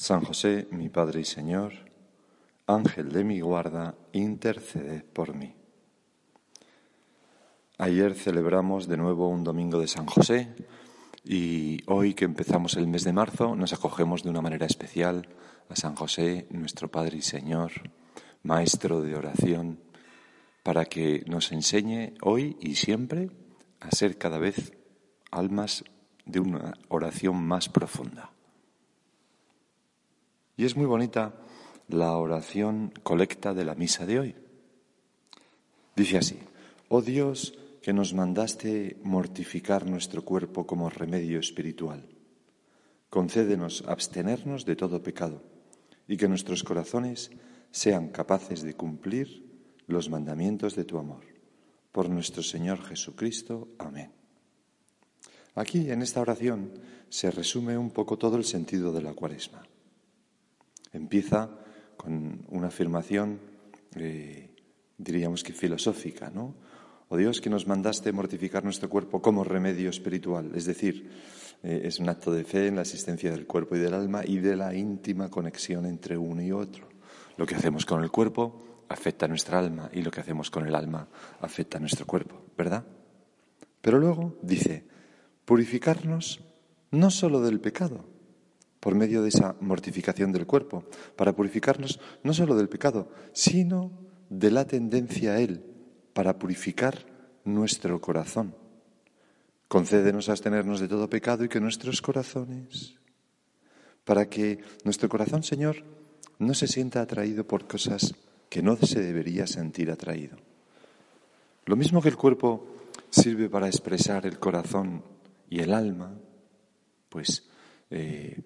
San José, mi Padre y Señor, Ángel de mi guarda, interceded por mí. Ayer celebramos de nuevo un domingo de San José y hoy que empezamos el mes de marzo nos acogemos de una manera especial a San José, nuestro Padre y Señor, Maestro de oración, para que nos enseñe hoy y siempre a ser cada vez almas de una oración más profunda. Y es muy bonita la oración colecta de la misa de hoy. Dice así, oh Dios, que nos mandaste mortificar nuestro cuerpo como remedio espiritual. Concédenos abstenernos de todo pecado y que nuestros corazones sean capaces de cumplir los mandamientos de tu amor. Por nuestro Señor Jesucristo. Amén. Aquí, en esta oración, se resume un poco todo el sentido de la cuaresma. Empieza con una afirmación, eh, diríamos que filosófica, ¿no? Oh Dios, que nos mandaste mortificar nuestro cuerpo como remedio espiritual, es decir, eh, es un acto de fe en la existencia del cuerpo y del alma y de la íntima conexión entre uno y otro. Lo que hacemos con el cuerpo afecta a nuestra alma y lo que hacemos con el alma afecta a nuestro cuerpo, ¿verdad? Pero luego dice, purificarnos no solo del pecado, por medio de esa mortificación del cuerpo, para purificarnos no solo del pecado, sino de la tendencia a él, para purificar nuestro corazón. Concédenos abstenernos de todo pecado y que nuestros corazones, para que nuestro corazón, Señor, no se sienta atraído por cosas que no se debería sentir atraído. Lo mismo que el cuerpo sirve para expresar el corazón y el alma, pues eh,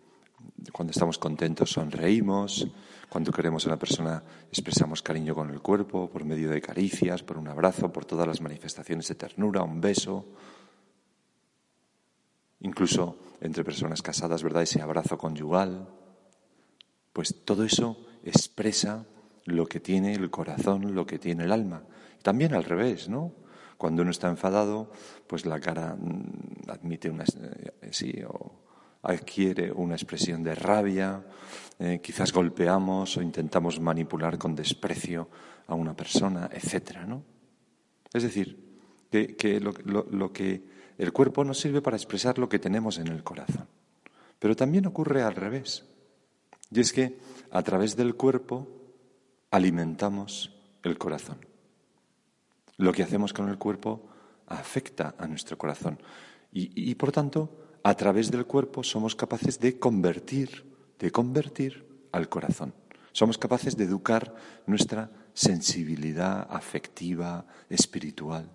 cuando estamos contentos sonreímos, cuando queremos a una persona expresamos cariño con el cuerpo, por medio de caricias, por un abrazo, por todas las manifestaciones de ternura, un beso. Incluso entre personas casadas, ¿verdad? Ese abrazo conyugal. Pues todo eso expresa lo que tiene el corazón, lo que tiene el alma. También al revés, ¿no? Cuando uno está enfadado, pues la cara mm, admite una eh, sí o adquiere una expresión de rabia, eh, quizás golpeamos o intentamos manipular con desprecio a una persona, etcétera, ¿no? Es decir, que, lo, que el cuerpo nos sirve para expresar lo que tenemos en el corazón. Pero también ocurre al revés. Y es que a través del cuerpo alimentamos el corazón. Lo que hacemos con el cuerpo afecta a nuestro corazón. y por tanto, a través del cuerpo somos capaces de convertir, de convertir al corazón. Somos capaces de educar nuestra sensibilidad afectiva, espiritual.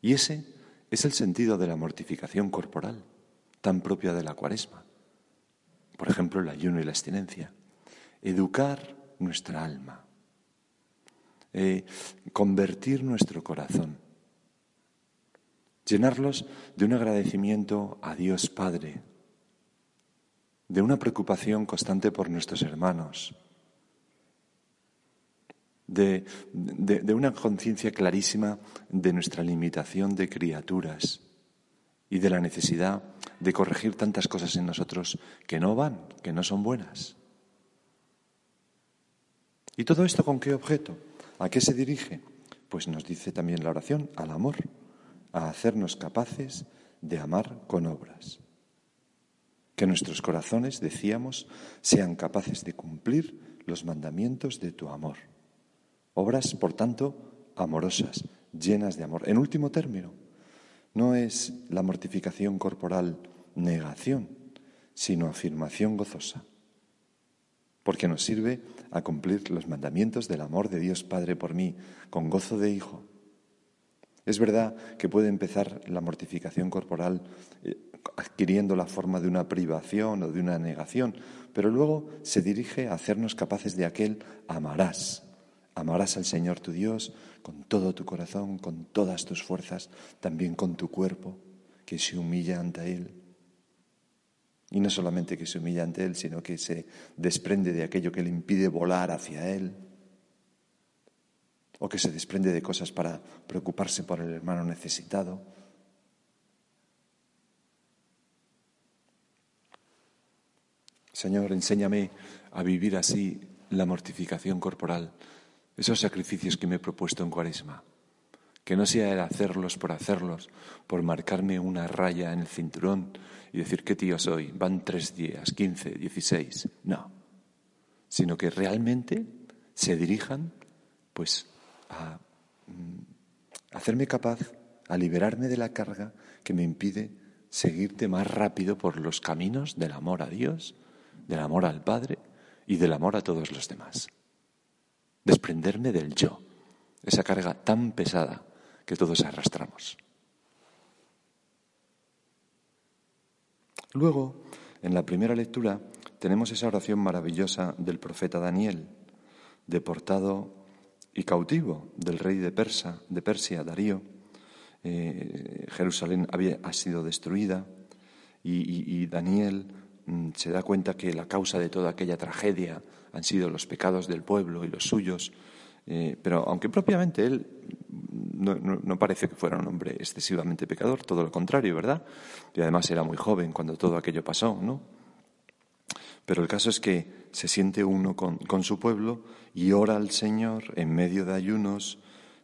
Y ese es el sentido de la mortificación corporal, tan propia de la cuaresma. Por ejemplo, el ayuno y la abstinencia. Educar nuestra alma. Eh, convertir nuestro corazón llenarlos de un agradecimiento a Dios Padre, de una preocupación constante por nuestros hermanos, de, una conciencia clarísima de nuestra limitación de criaturas y de la necesidad de corregir tantas cosas en nosotros que no van, que no son buenas. ¿Y todo esto con qué objeto? ¿A qué se dirige? Pues nos dice también la oración, al amor a hacernos capaces de amar con obras. que nuestros corazones, decíamos, sean capaces de cumplir los mandamientos de tu amor. Obras, por tanto, amorosas, llenas de amor. En último término, no es la mortificación corporal negación, sino afirmación gozosa, porque nos sirve a cumplir los mandamientos del amor de Dios Padre por mí, con gozo de Hijo. Es verdad que puede empezar la mortificación corporal eh, adquiriendo la forma de una privación o de una negación, pero luego se dirige a hacernos capaces de aquel amarás. Amarás al Señor tu Dios con todo tu corazón, con todas tus fuerzas, también con tu cuerpo, que se humilla ante Él. Y no solamente que se humilla ante Él, sino que se desprende de aquello que le impide volar hacia Él, o que se desprende de cosas para preocuparse por el hermano necesitado. Señor, enséñame a vivir así la mortificación corporal, esos sacrificios que me he propuesto en Cuaresma. Que no sea el hacerlos por hacerlos, por marcarme una raya en el cinturón y decir qué tío soy, van tres días, quince, dieciséis. No, sino que realmente se dirijan pues a mm, hacerme capaz, a liberarme de la carga que me impide seguirte más rápido por los caminos del amor a Dios, del amor al Padre y del amor a todos los demás. Desprenderme del yo, esa carga tan pesada que todos arrastramos. Luego, en la primera lectura, tenemos esa oración maravillosa del profeta Daniel, deportado y cautivo del rey de, Persa, de Persia, Darío. Eh, Jerusalén había, ha sido destruida y, Daniel mm, se da cuenta que la causa de toda aquella tragedia han sido los pecados del pueblo y los suyos, eh, pero aunque propiamente él no, no, parece que fuera un hombre excesivamente pecador, todo lo contrario, ¿verdad? Y además era muy joven cuando todo aquello pasó, ¿no? Pero el caso es que se siente uno con, su pueblo y ora al Señor en medio de ayunos,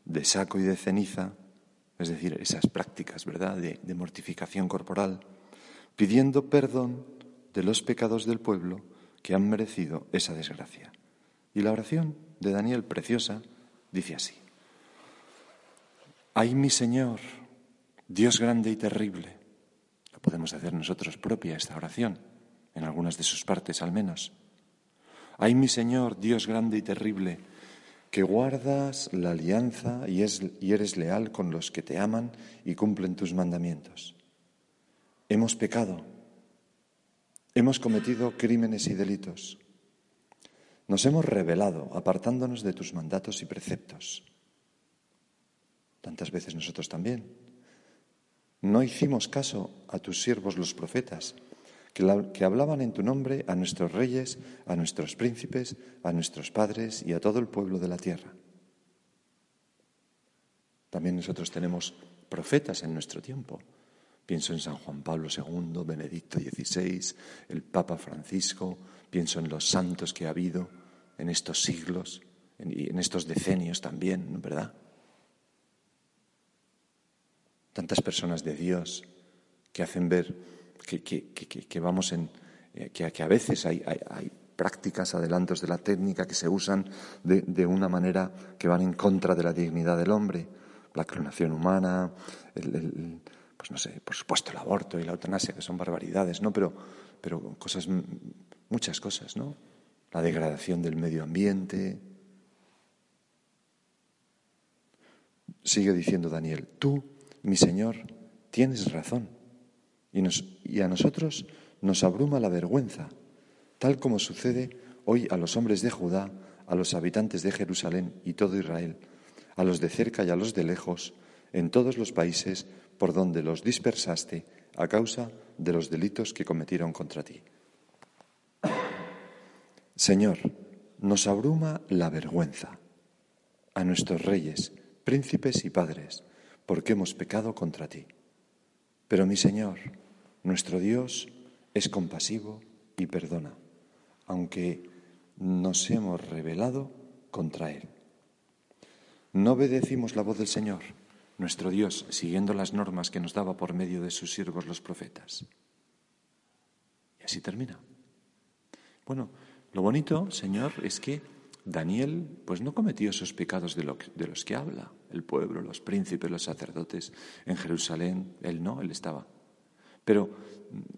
de saco y de ceniza, es decir, esas prácticas, ¿verdad?, de, de mortificación corporal, pidiendo perdón de los pecados del pueblo que han merecido esa desgracia. Y la oración de Daniel, preciosa, dice así. Ay, mi Señor, Dios grande y terrible. La podemos hacer nosotros propia esta oración en algunas de sus partes al menos. Ay mi Señor, Dios grande y terrible, que guardas la alianza y, y eres leal con los que te aman y cumplen tus mandamientos. Hemos pecado, hemos cometido crímenes y delitos. Nos hemos rebelado apartándonos de tus mandatos y preceptos. Tantas veces nosotros también. No hicimos caso a tus siervos los profetas que, hablaban en tu nombre a nuestros reyes, a nuestros príncipes, a nuestros padres y a todo el pueblo de la tierra. También nosotros tenemos profetas en nuestro tiempo. Pienso en San Juan Pablo II, Benedicto XVI, el Papa Francisco, pienso en los santos que ha habido en estos siglos y en estos decenios también, ¿verdad? Tantas personas de Dios que hacen ver que, vamos en, eh, que, a veces hay, prácticas, adelantos de la técnica que se usan de, una manera que van en contra de la dignidad del hombre, la clonación humana, el, pues no sé, por supuesto el aborto y la eutanasia, que son barbaridades, ¿no? Pero, pero cosas, muchas cosas, ¿no? La degradación del medio ambiente. Sigue diciendo Daniel, tú, mi Señor, tienes razón y, a nosotros nos abruma la vergüenza, tal como sucede hoy a los hombres de Judá, a los habitantes de Jerusalén y todo Israel, a los de cerca y a los de lejos, en todos los países por donde los dispersaste a causa de los delitos que cometieron contra ti. Señor, nos abruma la vergüenza a nuestros reyes, príncipes y padres, porque hemos pecado contra ti. Pero mi Señor, nuestro Dios, es compasivo y perdona, aunque nos hemos rebelado contra Él. No obedecimos la voz del Señor, nuestro Dios, siguiendo las normas que nos daba por medio de sus siervos los profetas. Y así termina. Bueno, lo bonito, Señor, es que Daniel pues no cometió esos pecados de, de, los que habla el pueblo, los príncipes, los sacerdotes en Jerusalén. Él no, él estaba. Pero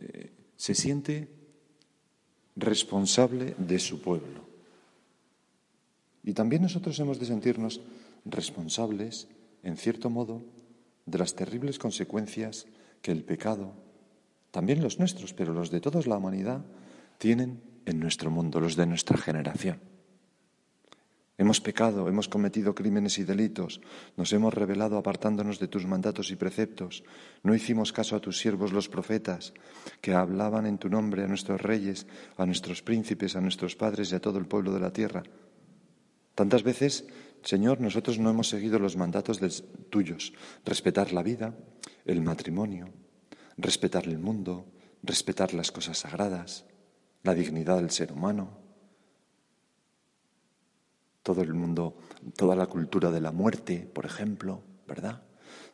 eh, se siente responsable de su pueblo. Y también nosotros hemos de sentirnos responsables, en cierto modo, de las terribles consecuencias que el pecado, también los nuestros, pero los de toda la humanidad, tienen en nuestro mundo, los de nuestra generación. Hemos pecado, hemos cometido crímenes y delitos, nos hemos rebelado apartándonos de tus mandatos y preceptos, no hicimos caso a tus siervos los profetas, que hablaban en tu nombre a nuestros reyes, a nuestros príncipes, a nuestros padres y a todo el pueblo de la tierra. Tantas veces, Señor, nosotros no hemos seguido los mandatos tuyos, respetar la vida, el matrimonio, respetar el mundo, respetar las cosas sagradas, la dignidad del ser humano, todo el mundo, toda la cultura de la muerte, por ejemplo, ¿verdad?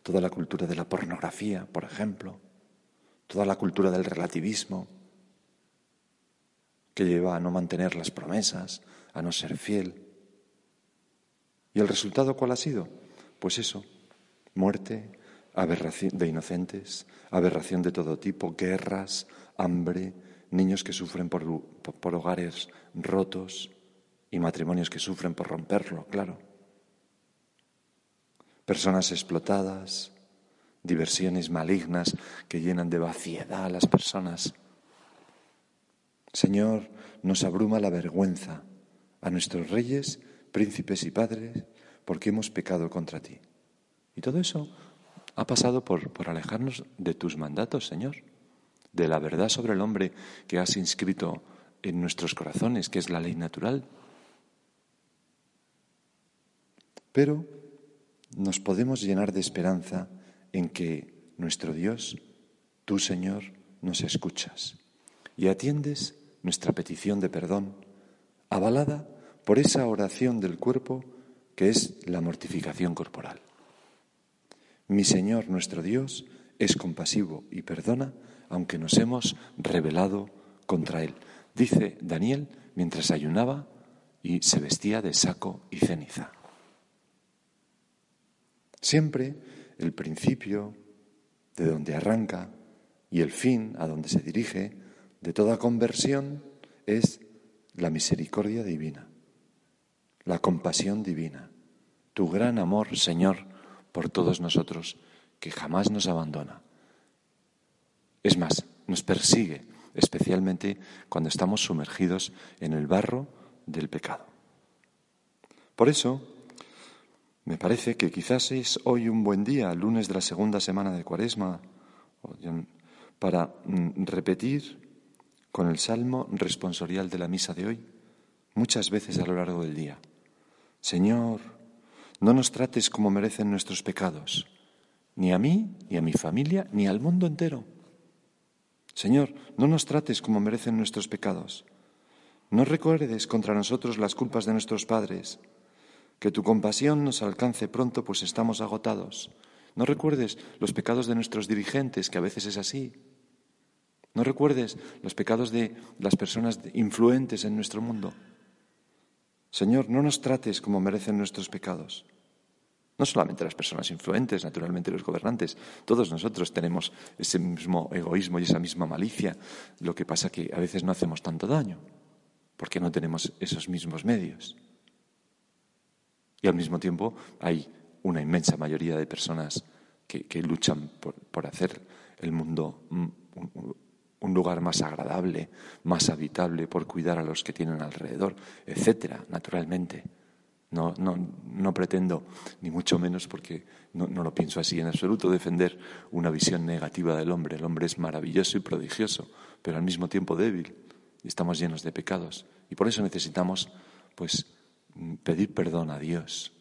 Toda la cultura de la pornografía, por ejemplo, toda la cultura del relativismo, que lleva a no mantener las promesas, a no ser fiel. ¿Y el resultado cuál ha sido? Pues eso, muerte, aberración de inocentes, aberración de todo tipo, guerras, hambre, niños que sufren por, por hogares rotos y matrimonios que sufren por romperlo, claro. Personas explotadas, diversiones malignas que llenan de vaciedad a las personas. Señor, nos abruma la vergüenza a nuestros reyes, príncipes y padres porque hemos pecado contra ti. Y todo eso ha pasado por, por alejarnos de tus mandatos, Señor de la verdad sobre el hombre que has inscrito en nuestros corazones, que es la ley natural. Pero nos podemos llenar de esperanza en que nuestro Dios, tú Señor, nos escuchas y atiendes nuestra petición de perdón, avalada por esa oración del cuerpo que es la mortificación corporal. Mi Señor, nuestro Dios, es compasivo y perdona aunque nos hemos rebelado contra Él. Dice Daniel mientras ayunaba y se vestía de saco y ceniza. Siempre el principio de donde arranca y el fin a donde se dirige de toda conversión es la misericordia divina, la compasión divina, tu gran amor, Señor, por todos nosotros, que jamás nos abandona. Es más, nos persigue, especialmente cuando estamos sumergidos en el barro del pecado. Por eso, me parece que quizás es hoy un buen día, lunes de la segunda semana de Cuaresma, para mm, repetir con el salmo responsorial de la misa de hoy muchas veces a lo largo del día. Señor, no nos trates como merecen nuestros pecados, ni a mí, ni a mi familia, ni al mundo entero. Señor, no nos trates como merecen nuestros pecados. No recuerdes contra nosotros las culpas de nuestros padres. Que tu compasión nos alcance pronto, pues estamos agotados. No recuerdes los pecados de nuestros dirigentes, que a veces es así. No recuerdes los pecados de las personas influentes en nuestro mundo. Señor, no nos trates como merecen nuestros pecados. No solamente las personas influentes, naturalmente los gobernantes, todos nosotros tenemos ese mismo egoísmo y esa misma malicia. Lo que pasa que a veces no hacemos tanto daño, porque no tenemos esos mismos medios. Y al mismo tiempo hay una inmensa mayoría de personas que, luchan por, hacer el mundo un lugar más agradable, más habitable, por cuidar a los que tienen alrededor, etcétera, naturalmente. No, no, no pretendo, ni mucho menos porque no, no, lo pienso así en absoluto, defender una visión negativa del hombre. El hombre es maravilloso y prodigioso, pero al mismo tiempo débil. Estamos llenos de pecados. Y por eso necesitamos, pues, pedir perdón a Dios,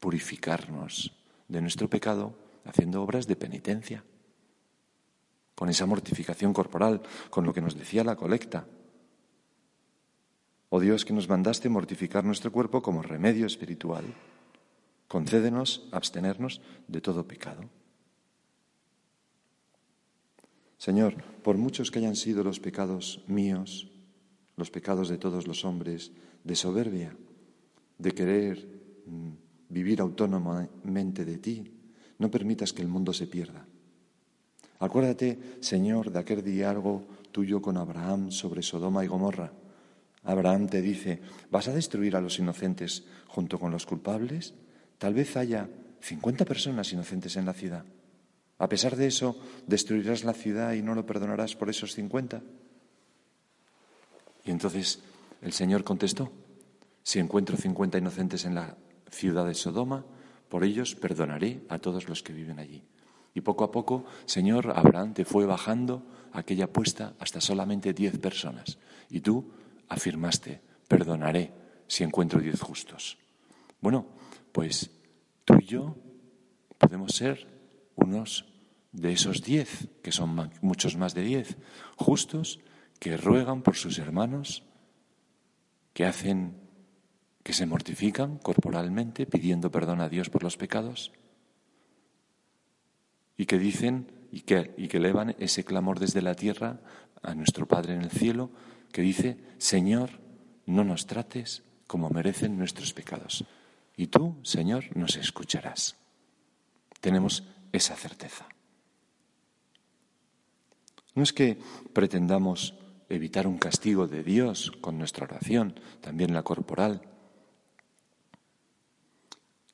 purificarnos de nuestro pecado haciendo obras de penitencia, con esa mortificación corporal, con lo que nos decía la colecta Oh Dios que nos mandaste mortificar nuestro cuerpo como remedio espiritual, concédenos abstenernos de todo pecado. Señor, por muchos que hayan sido los pecados míos, los pecados de todos los hombres, de soberbia, de querer mm, vivir autónomamente de ti, no permitas que el mundo se pierda. Acuérdate, Señor, de aquel diálogo tuyo con Abraham sobre Sodoma y Gomorra. Abraham te dice, ¿vas a destruir a los inocentes junto con los culpables? Tal vez haya 50 personas inocentes en la ciudad. A pesar de eso, destruirás la ciudad y no lo perdonarás por esos 50. Y entonces el Señor contestó, si encuentro 50 inocentes en la ciudad de Sodoma, por ellos perdonaré a todos los que viven allí. Y poco a poco, Señor, Abraham te fue bajando aquella apuesta hasta solamente diez personas. Y tú afirmaste, perdonaré si encuentro diez justos. Bueno, pues tú y yo podemos ser unos de esos diez, que son muchos más de diez, justos que ruegan por sus hermanos, que hacen, que se mortifican corporalmente pidiendo perdón a Dios por los pecados y que dicen y que, y que elevan ese clamor desde la tierra a nuestro Padre en el cielo, que dice, Señor, no nos trates como merecen nuestros pecados. Y tú, Señor, nos escucharás. Tenemos esa certeza. No es que pretendamos evitar un castigo de Dios con nuestra oración, también la corporal.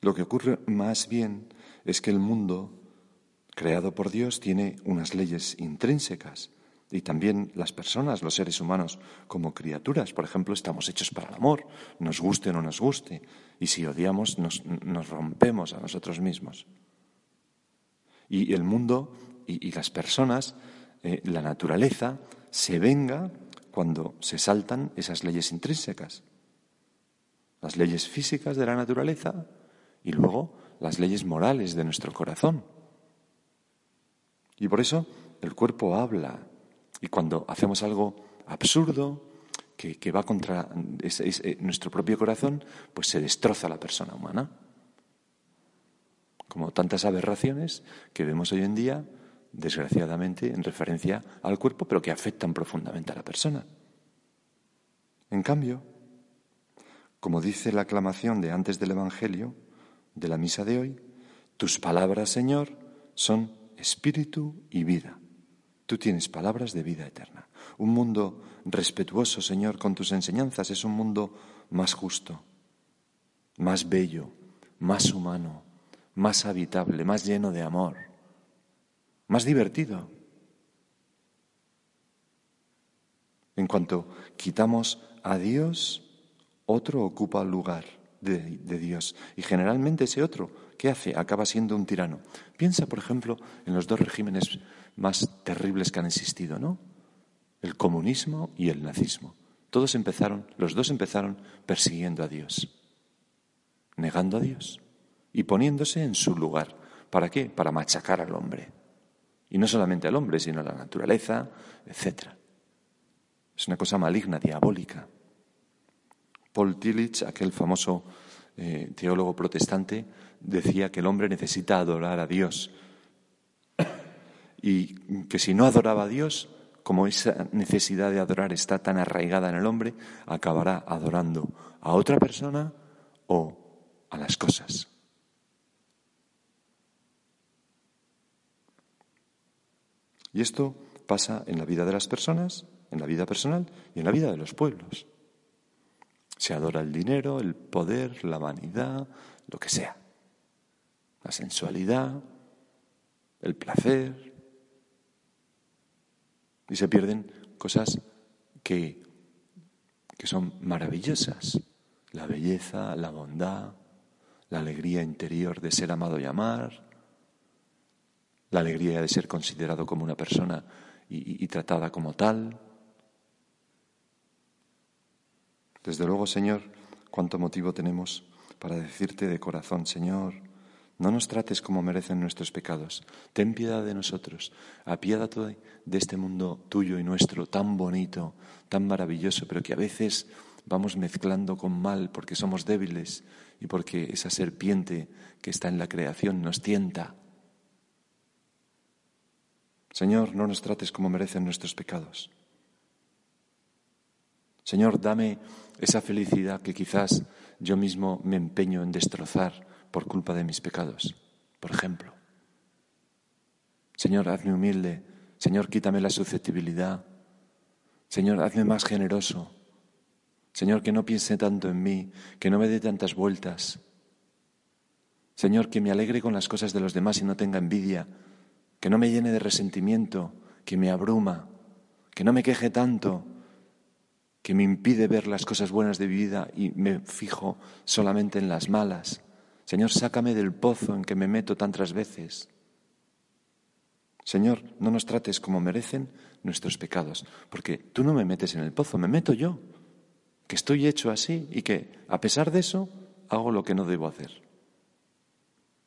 Lo que ocurre más bien es que el mundo creado por Dios tiene unas leyes intrínsecas y también las personas, los seres humanos, como criaturas. Por ejemplo, estamos hechos para el amor, nos guste o no nos guste, y si odiamos nos, rompemos a nosotros mismos. Y el mundo y, las personas, eh, la naturaleza, se venga cuando se saltan esas leyes intrínsecas, las leyes físicas de la naturaleza y luego las leyes morales de nuestro corazón. Y por eso el cuerpo habla. Y cuando hacemos algo absurdo, que, va contra eh, nuestro propio corazón, pues se destroza la persona humana. Como tantas aberraciones que vemos hoy en día, desgraciadamente, en referencia al cuerpo, pero que afectan profundamente a la persona. En cambio, como dice la aclamación de antes del Evangelio, de la misa de hoy, tus palabras, Señor, son espíritu y vida. Tú tienes palabras de vida eterna. Un mundo respetuoso, Señor, con tus enseñanzas es un mundo más justo, más bello, más humano, más habitable, más lleno de amor, más divertido. En cuanto quitamos a Dios, otro ocupa lugar de, Dios. Y generalmente ese otro ¿qué hace? Acaba siendo un tirano. Piensa, por ejemplo, en los dos regímenes más terribles que han existido, ¿no? El comunismo y el nazismo. Todos empezaron, los dos empezaron persiguiendo a Dios, negando a Dios y poniéndose en su lugar. ¿Para qué? Para machacar al hombre. Y no solamente al hombre, sino a la naturaleza, etc. Es una cosa maligna, diabólica. Paul Tillich, aquel famoso eh, teólogo protestante, decía que el hombre necesita adorar a Dios y que si no adoraba a Dios, como esa necesidad de adorar está tan arraigada en el hombre, acabará adorando a otra persona o a las cosas. Y esto pasa en la vida de las personas, en la vida personal y en la vida de los pueblos. Se adora el dinero, el poder, la vanidad, lo que sea. La sensualidad, el placer, y se pierden cosas que, que son maravillosas, la belleza, la bondad, la alegría interior de ser amado y amar, la alegría de ser considerado como una persona y, y, tratada como tal. Desde luego, Señor, cuánto motivo tenemos para decirte de corazón, Señor, no nos trates como merecen nuestros pecados. Ten piedad de nosotros. Apiádate de este mundo tuyo y nuestro tan bonito, tan maravilloso, pero que a veces vamos mezclando con mal porque somos débiles y porque esa serpiente que está en la creación nos tienta. Señor, no nos trates como merecen nuestros pecados. Señor, dame esa felicidad que quizás yo mismo me empeño en destrozar por culpa de mis pecados, por ejemplo. Señor, hazme humilde. Señor, quítame la susceptibilidad. Señor, hazme más generoso. Señor, que no piense tanto en mí, que no me dé tantas vueltas. Señor, que me alegre con las cosas de los demás y no tenga envidia, que no me llene de resentimiento, que me abruma, que no me queje tanto, que me impide ver las cosas buenas de mi vida y me fijo solamente en las malas. Señor, sácame del pozo en que me meto tantas veces. Señor, no nos trates como merecen nuestros pecados, porque tú no me metes en el pozo, me meto yo, que estoy hecho así y que, a pesar de eso, hago lo que no debo hacer.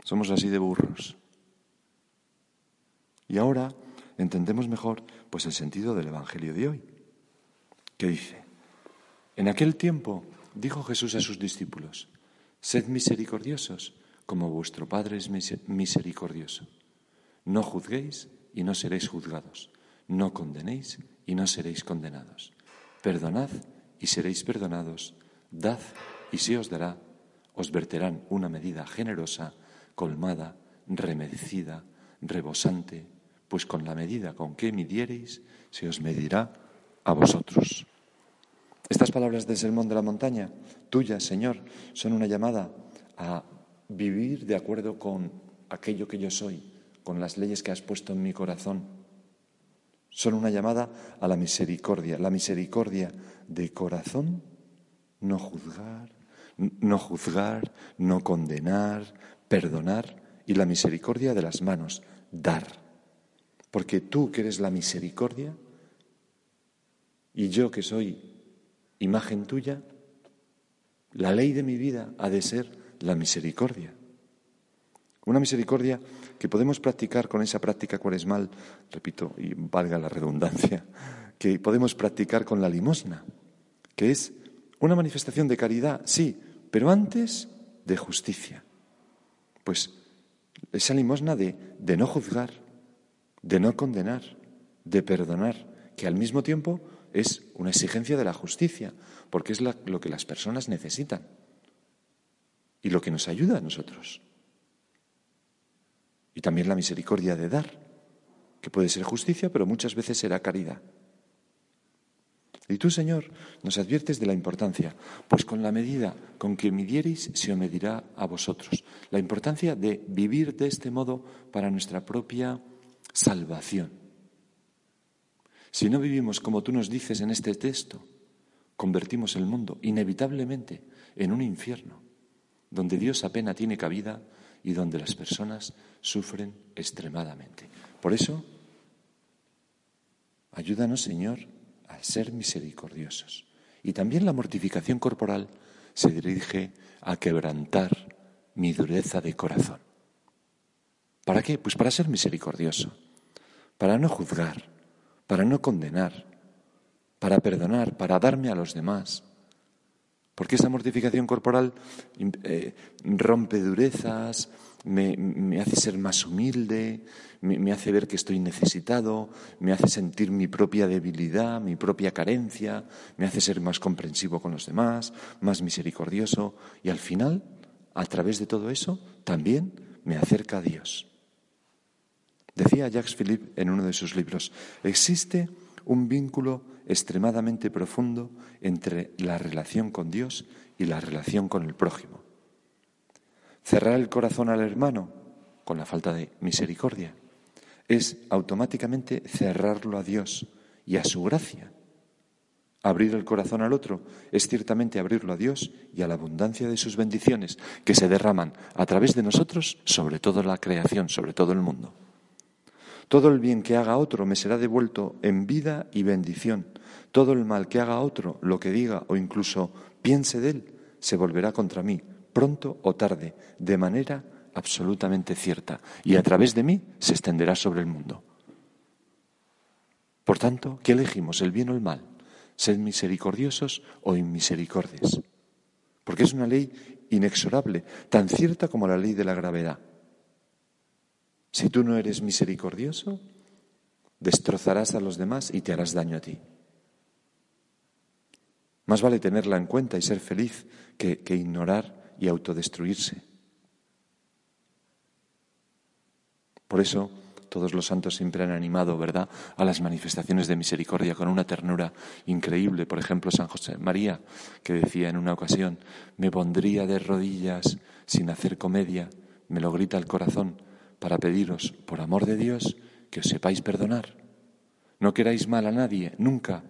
Somos así de burros. Y ahora entendemos mejor pues el sentido del evangelio de hoy. ¿Qué dice? En aquel tiempo dijo Jesús a sus discípulos: Sed misericordiosos, como vuestro Padre es misericordioso. No juzguéis y no seréis juzgados. No condenéis y no seréis condenados. Perdonad y seréis perdonados. Dad y se os dará. Os verterán una medida generosa, colmada, remedicida, rebosante pues con la medida con que midiereis se os medirá a vosotros. Estas palabras del Sermón de la Montaña, tuyas, Señor, son una llamada a vivir de acuerdo con aquello que yo soy, con las leyes que has puesto en mi corazón. Son una llamada a la misericordia, la misericordia de corazón, no juzgar, no juzgar, no condenar, perdonar, y la misericordia de las manos, dar. Porque tú que eres la misericordia y yo que soy imagen tuya, la ley de mi vida ha de ser la misericordia. Una misericordia que podemos practicar con esa práctica cuaresmal, repito, y valga la redundancia, que podemos practicar con la limosna, que es una manifestación de caridad, sí, pero antes de justicia. Pues esa limosna de, de no juzgar, de no condenar, de perdonar, que al mismo tiempo es una exigencia de la justicia, porque es lo que las personas necesitan y lo que nos ayuda a nosotros. Y también la misericordia de dar, que puede ser justicia, pero muchas veces será caridad. Y tú, Señor, nos adviertes de la importancia, pues con la medida con que midiereis se os medirá a vosotros. La importancia de vivir de este modo para nuestra propia salvación. Si no vivimos como tú nos dices en este texto, convertimos el mundo inevitablemente en un infierno, donde Dios apenas tiene cabida y donde las personas sufren extremadamente. Por eso, ayúdanos, Señor, a ser misericordiosos. Y también la mortificación corporal se dirige a quebrantar mi dureza de corazón. ¿Para qué? Pues para ser misericordioso, para no juzgar, para no condenar, para perdonar, para darme a los demás. Porque esa mortificación corporal eh, rompe durezas, me, hace ser más humilde, me, me hace ver que estoy necesitado, me hace sentir mi propia debilidad, mi propia carencia, me hace ser más comprensivo con los demás, más misericordioso y al final, a través de todo eso, también me acerca a Dios. Decía Jacques Philippe en uno de sus libros, existe un vínculo extremadamente profundo entre la relación con Dios y la relación con el prójimo. Cerrar el corazón al hermano con la falta de misericordia es automáticamente cerrarlo a Dios y a su gracia. Abrir el corazón al otro es ciertamente abrirlo a Dios y a la abundancia de sus bendiciones que se derraman a través de nosotros sobre toda la creación, sobre todo el mundo. Todo el bien que haga otro me será devuelto en vida y bendición. Todo el mal que haga otro, lo que diga o incluso piense de él, se volverá contra mí, pronto o tarde, de manera absolutamente cierta, y a través de mí se extenderá sobre el mundo. Por tanto, ¿qué elegimos, el bien o el mal? ¿Ser misericordiosos o inmisericordes? Porque es una ley inexorable, tan cierta como la ley de la gravedad. Si tú no eres misericordioso, destrozarás a los demás y te harás daño a ti. Más vale tenerla en cuenta y ser feliz que, ignorar y autodestruirse. Por eso, todos los santos siempre han animado, ¿verdad?, a las manifestaciones de misericordia con una ternura increíble. Por ejemplo, San José María, que decía en una ocasión, me pondría de rodillas sin hacer comedia, me lo grita el corazón, para pediros, por amor de Dios, que os sepáis perdonar. No queráis mal a nadie, nunca.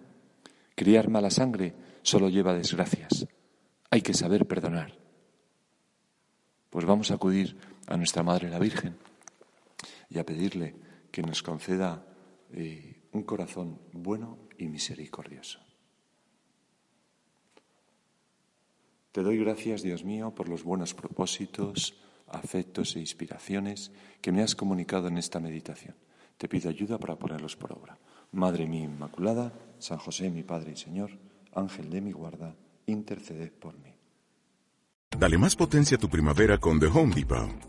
Criar mala sangre solo lleva desgracias. Hay que saber perdonar. Pues vamos a acudir a nuestra Madre la Virgen y a pedirle que nos conceda eh, un corazón bueno y misericordioso. Te doy gracias, Dios mío, por los buenos propósitos, afectos e inspiraciones que me has comunicado en esta meditación. Te pido ayuda para ponerlos por obra. Madre mía Inmaculada, San José, mi Padre y Señor, Ángel de mi guarda, interceded por mí. Dale más potencia a tu primavera con The Home Depot.